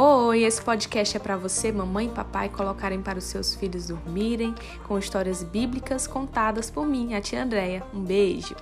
Oi, esse podcast é para você, mamãe e papai, colocarem para os seus filhos dormirem com histórias bíblicas contadas por mim, a tia Andréia. Um beijo.